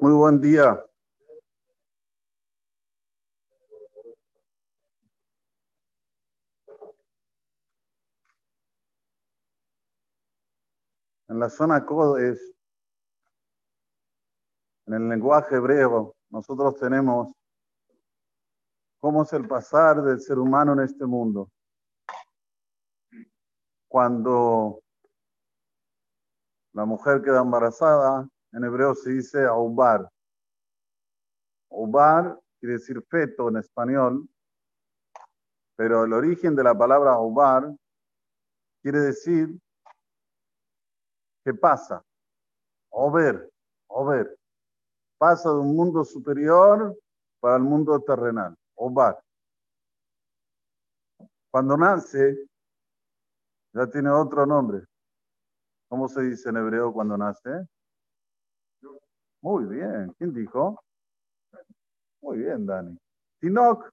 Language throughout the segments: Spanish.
Muy buen día. En la zona Codes, en el lenguaje hebreo, nosotros tenemos cómo es el pasar del ser humano en este mundo. Cuando la mujer queda embarazada, en hebreo se dice aubar. Aubar quiere decir feto en español, pero el origen de la palabra aubar quiere decir que pasa, o ver, o ver. Pasa de un mundo superior para el mundo terrenal, Obar. Cuando nace, ya tiene otro nombre. ¿Cómo se dice en hebreo cuando nace? Muy bien. ¿Quién dijo? Muy bien, Dani. Tinok.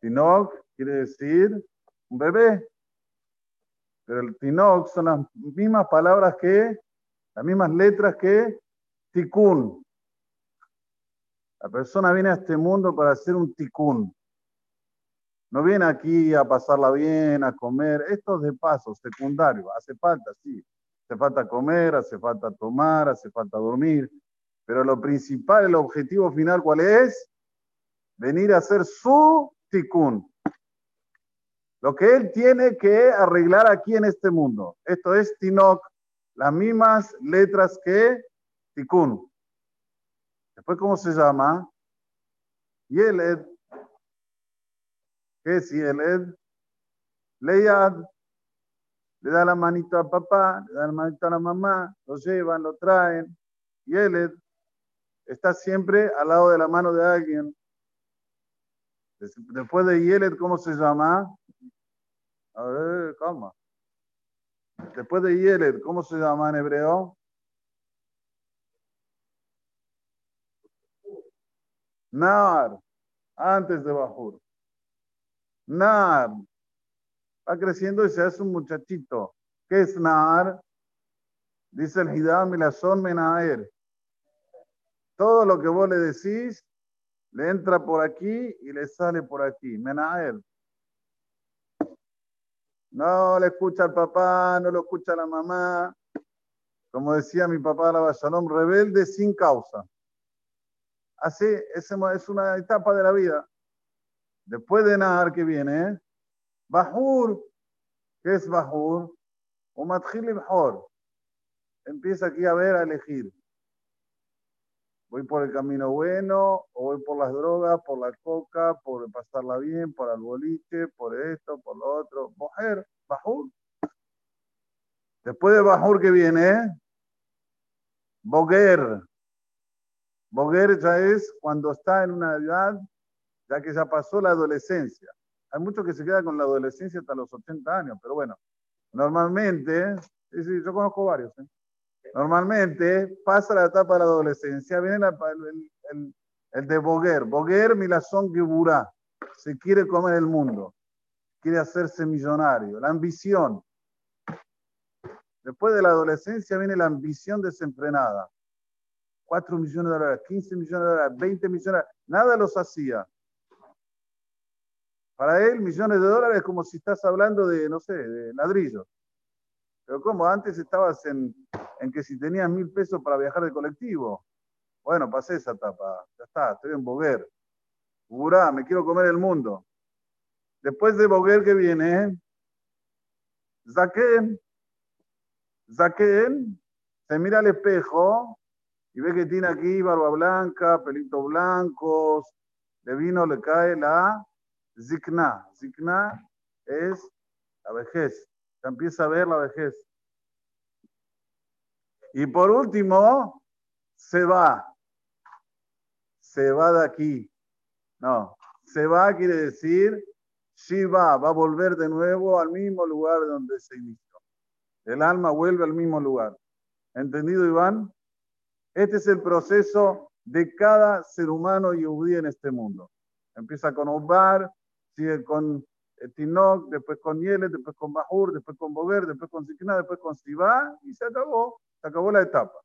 Tinok quiere decir un bebé. Pero el Tinok son las mismas palabras que, las mismas letras que Tikkun. La persona viene a este mundo para hacer un Tikkun. No viene aquí a pasarla bien, a comer. Esto es de paso, secundario. Hace falta, sí. Hace falta comer, hace falta tomar, hace falta dormir. Pero lo principal, el objetivo final, ¿cuál es? Venir a hacer su tikkun. Lo que él tiene que arreglar aquí en este mundo. Esto es Tinok, las mismas letras que tikkun. Después, ¿cómo se llama? Yeled. ¿Qué es Yeled? Leyad le da la manito a papá, le da la manito a la mamá, lo llevan, lo traen, y él está siempre al lado de la mano de alguien. Después de Yelet, ¿cómo se llama? A ver, ¿cómo? Después de Yelet, ¿cómo se llama en hebreo? Nar, antes de Bajur. Nar, va creciendo y se hace un muchachito. ¿Qué es Nahar? Dice el Hidam Milazón Menaer. Todo lo que vos le decís le entra por aquí y le sale por aquí. Menaer. No le escucha al papá, no lo escucha la mamá. Como decía mi papá la Shalom, rebelde sin causa. Así, es una etapa de la vida. Después de Nahar que viene. Bajur, ¿qué es Bajur? O mejor. Empieza aquí a ver, a elegir. Voy por el camino bueno, o voy por las drogas, por la coca, por pasarla bien, por el boliche, por esto, por lo otro. Mujer, Bajur. Después de Bajur que viene, Boguer. Boguer ya es cuando está en una edad, que ya pasó la adolescencia. Hay muchos que se quedan con la adolescencia hasta los 80 años, pero bueno, normalmente, sí, sí, yo conozco varios, ¿eh? normalmente pasa la etapa de la adolescencia, viene el, de Boguer, Boguer Milazón Geburá, se quiere comer el mundo, quiere hacerse millonario, la ambición. Después de la adolescencia viene la ambición desenfrenada. 4 millones de dólares, 15 millones de dólares, 20 millones de dólares, nada los hacía. Para él, millones de dólares es como si estás hablando de, no sé, de ladrillos. Pero como antes estabas en, en que si tenías mil pesos para viajar de colectivo. Bueno, pasé esa etapa. Ya está, estoy en Boguer. Burá, me quiero comer el mundo. Después de Boguer que viene. Zaquén. Zaquén se mira al espejo y ve que tiene aquí barba blanca, pelitos blancos, de vino le cae la Zikna. Zikna es la vejez. Se empieza a ver la vejez. Y por último, se va. Se va de aquí. No, se va quiere decir Shiva va a volver de nuevo al mismo lugar donde se inició. El alma vuelve al mismo lugar. ¿Entendido, Iván? Este es el proceso de cada ser humano y en este mundo. Empieza con Obar, sigue con Tinok, después con Yelet, después con Bahur, después con Boger, después con Sikna, después con Sibá, y se acabó, se acabó la etapa.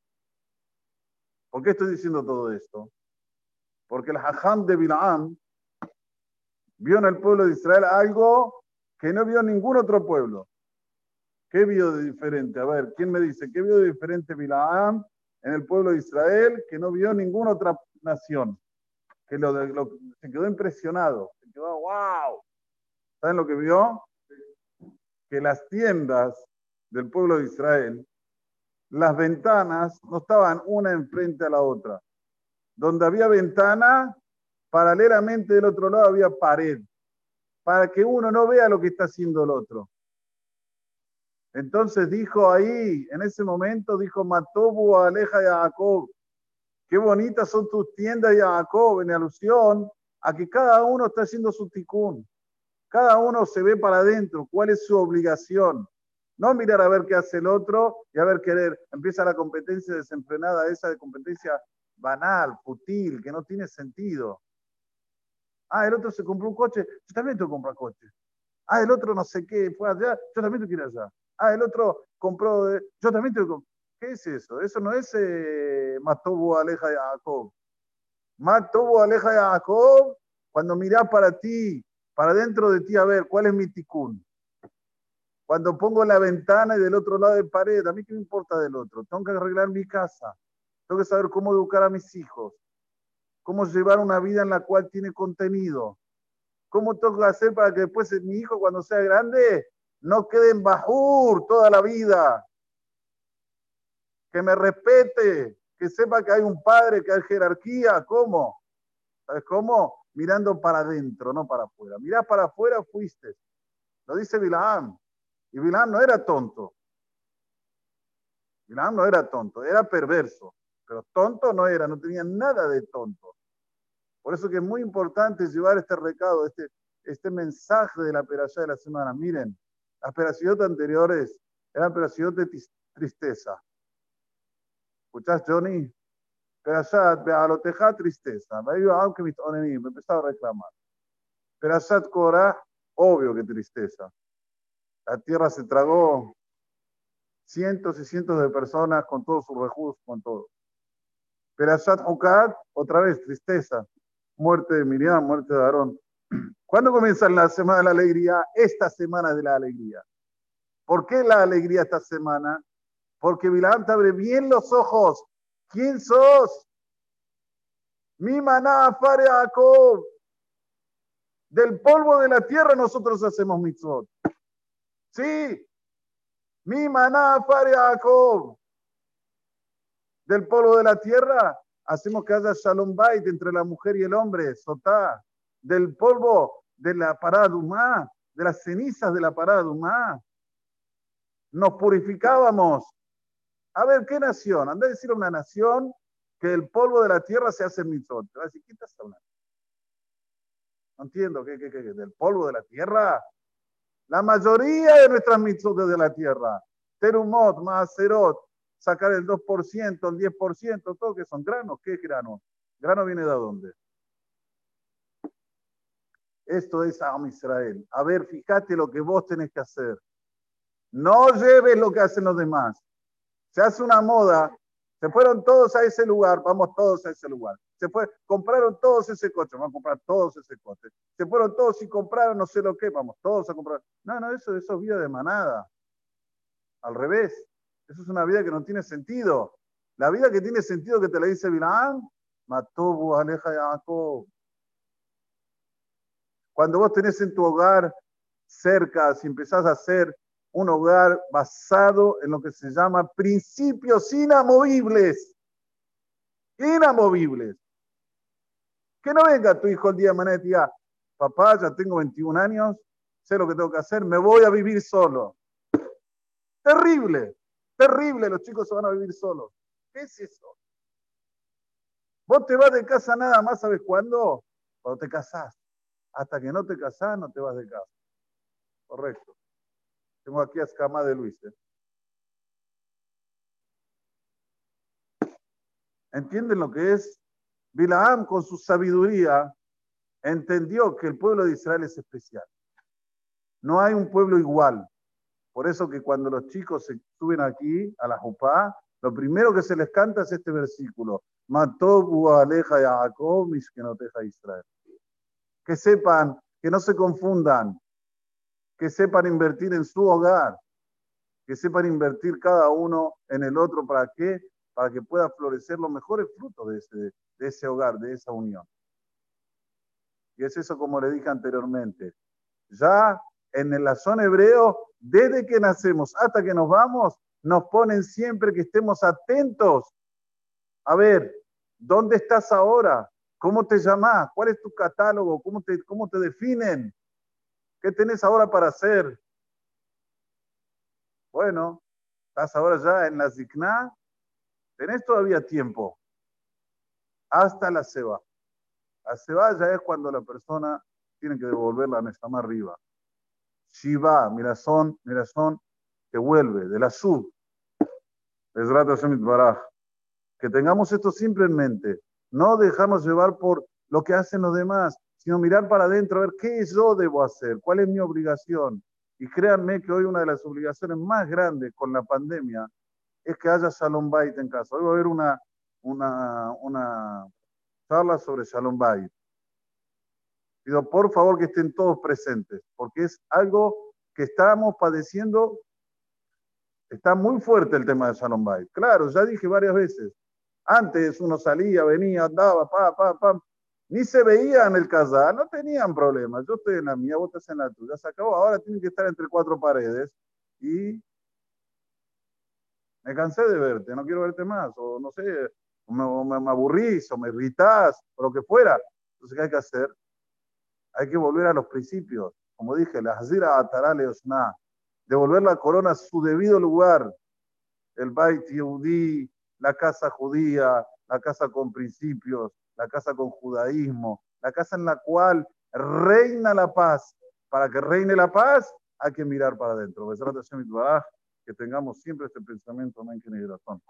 ¿Por qué estoy diciendo todo esto? Porque el Hajam de Bilaam vio en el pueblo de Israel algo que no vio ningún otro pueblo. ¿Qué vio de diferente? A ver, ¿quién me dice? ¿Qué vio de diferente Bilaam en el pueblo de Israel que no vio ninguna otra nación? Que lo, se quedó impresionado, quedó, wow. ¿Saben lo que vio? Que las tiendas del pueblo de Israel, las ventanas no estaban una enfrente a la otra. Donde había ventana, paralelamente del otro lado había pared, para que uno no vea lo que está haciendo el otro. Entonces dijo ahí, en ese momento dijo, Matobu aleja Jacob, qué bonitas son tus tiendas Jacob, en alusión a que cada uno está haciendo su ticún. Cada uno se ve para adentro, cuál es su obligación. No mirar a ver qué hace el otro y a ver querer. Empieza la competencia desenfrenada, esa de competencia banal, futil, que no tiene sentido. Ah, el otro se compró un coche, yo también tengo que comprar coche. Ah, el otro no sé qué, fue allá, yo también tengo que ir allá. Ah, el otro compró, yo también tengo que ¿Qué es eso? Eso no es eh, Matobu Aleja Jacob. Matobu Aleja de Jacob, cuando mirás para ti, para dentro de ti, a ver, ¿cuál es mi ticún? Cuando pongo la ventana y del otro lado de pared, ¿a mí qué me importa del otro? Tengo que arreglar mi casa. Tengo que saber cómo educar a mis hijos cómo llevar una vida en la cual tiene contenido. ¿Cómo tengo que hacer para que después mi hijo cuando sea grande no quede en bajur toda la vida? Que me respete, que sepa que hay un padre, que hay jerarquía. ¿Cómo? ¿Sabes cómo? Mirando para adentro, no para afuera. Mirá para afuera, fuiste. Lo dice Bilaam. Y Bilaam no era tonto. Bilaam no era tonto, era perverso. Pero tonto no era, no tenía nada de tonto. Por eso que es muy importante llevar este recado, este, este mensaje de la perashá de la semana. Miren, las perashot anteriores eran perashot de tristeza. ¿Escuchás, Johnny? Perashat, bealoteja, tristeza. Me empezaba a reclamar. Perashat Korah, obvio que tristeza. La tierra se tragó cientos y cientos de personas con todos sus recursos, con todo. Perashat Hukat, otra vez, tristeza muerte de Miriam, muerte de Aarón. ¿Cuándo comienza la semana de la alegría? Esta semana de la alegría. ¿Por qué la alegría esta semana? Porque Bilam te abre bien los ojos. ¿Quién sos? Mi maná fare Jacob. Del polvo de la tierra nosotros hacemos mitzvot. Sí. Mi maná fare Jacob. Del polvo de la tierra hacemos que haya shalom bait entre la mujer y el hombre, sotá, del polvo de la parada humá, de las cenizas de la parada humá. Nos purificábamos. A ver, ¿qué nación? Anda a decir a una nación que el polvo de la tierra se hace mitzvot. Te a ¿qué? No entiendo, ¿qué, qué? ¿Del polvo de la tierra? La mayoría de nuestras mitzvot de la tierra. Terumot, Maaserot, sacar el 2%, el 10%, todo que son granos. ¿Qué grano? ¿Grano viene de dónde? Esto es Am Israel. A ver, fíjate lo que vos tenés que hacer. No lleves lo que hacen los demás. Se hace una moda, se fueron todos a ese lugar, vamos todos a ese lugar. Se fue, compraron todos ese coche, vamos a comprar todos ese coche. Se fueron todos y compraron no sé lo que, vamos todos a comprar. No, no, eso, eso es vida de manada. Al revés. Eso es una vida que no tiene sentido. La vida que tiene sentido que te la dice Bilaam, Matobu aleja Jacob. Cuando vos tenés en tu hogar cerca, si empezás a hacer un hogar basado en lo que se llama principios inamovibles. Inamovibles. Que no venga tu hijo el día de mañana y diga, papá, ya tengo 21 años, sé lo que tengo que hacer, me voy a vivir solo. Terrible. Terrible, los chicos se van a vivir solos. ¿Qué es eso? Vos te vas de casa nada más, ¿sabes cuándo? Cuando te casás. Hasta que no te casás, no te vas de casa. Correcto. Tengo aquí a Escama de Luis. ¿eh? ¿Entienden lo que es? Bilaam, con su sabiduría, entendió que el pueblo de Israel es especial. No hay un pueblo igual. Por eso que cuando los chicos se suben aquí a la Jupá, lo primero que se les canta es este versículo. Mató aleja Jacob, que no deja Israel. Que sepan, que no se confundan, que sepan invertir en su hogar, que sepan invertir cada uno en el otro. ¿Para qué? Para que pueda florecer los mejores frutos de ese, de ese hogar, de esa unión. Y es eso como le dije anteriormente. Ya en la zona hebreo, desde que nacemos hasta que nos vamos, nos ponen siempre que estemos atentos. A ver, ¿dónde estás ahora? ¿Cómo te llamas? ¿Cuál es tu catálogo? ¿Cómo te, cómo te definen? ¿Qué tenés ahora para hacer? Bueno, estás ahora ya en la Zikna, tenés todavía tiempo. Hasta la Seba. La Seba ya es cuando la persona tiene que devolver la más arriba. Shiva, mirazón, mirazón, que vuelve de la sub. Que tengamos esto siempre en mente. No dejarnos llevar por lo que hacen los demás, sino mirar para adentro, a ver qué yo debo hacer, cuál es mi obligación. Y créanme que hoy una de las obligaciones más grandes con la pandemia es que haya Shalom Bait en casa. Hoy va a haber una, una, una charla sobre Shalom Bait. Pido por favor que estén todos presentes, porque es algo que estamos padeciendo. Está muy fuerte el tema de Shalom Bait. Claro, ya dije varias veces. Antes uno salía, venía, andaba, pa, pa, pa, ni se veía en el casal, no tenían problemas. Yo estoy en la mía, vos estás en la tuya. Se acabó, ahora tienen que estar entre cuatro paredes y me cansé de verte, no quiero verte más, o no sé, me, aburrís, o me irritás, o lo que fuera. Entonces, ¿qué hay que hacer? Hay que volver a los principios. Como dije, la Hazira Atará Leosna, devolver la corona a su debido lugar. El Bait Yehudi, la casa judía, la casa con principios, la casa con judaísmo, la casa en la cual reina la paz. Para que reine la paz, hay que mirar para adentro. Que tengamos siempre este pensamiento, amén, que.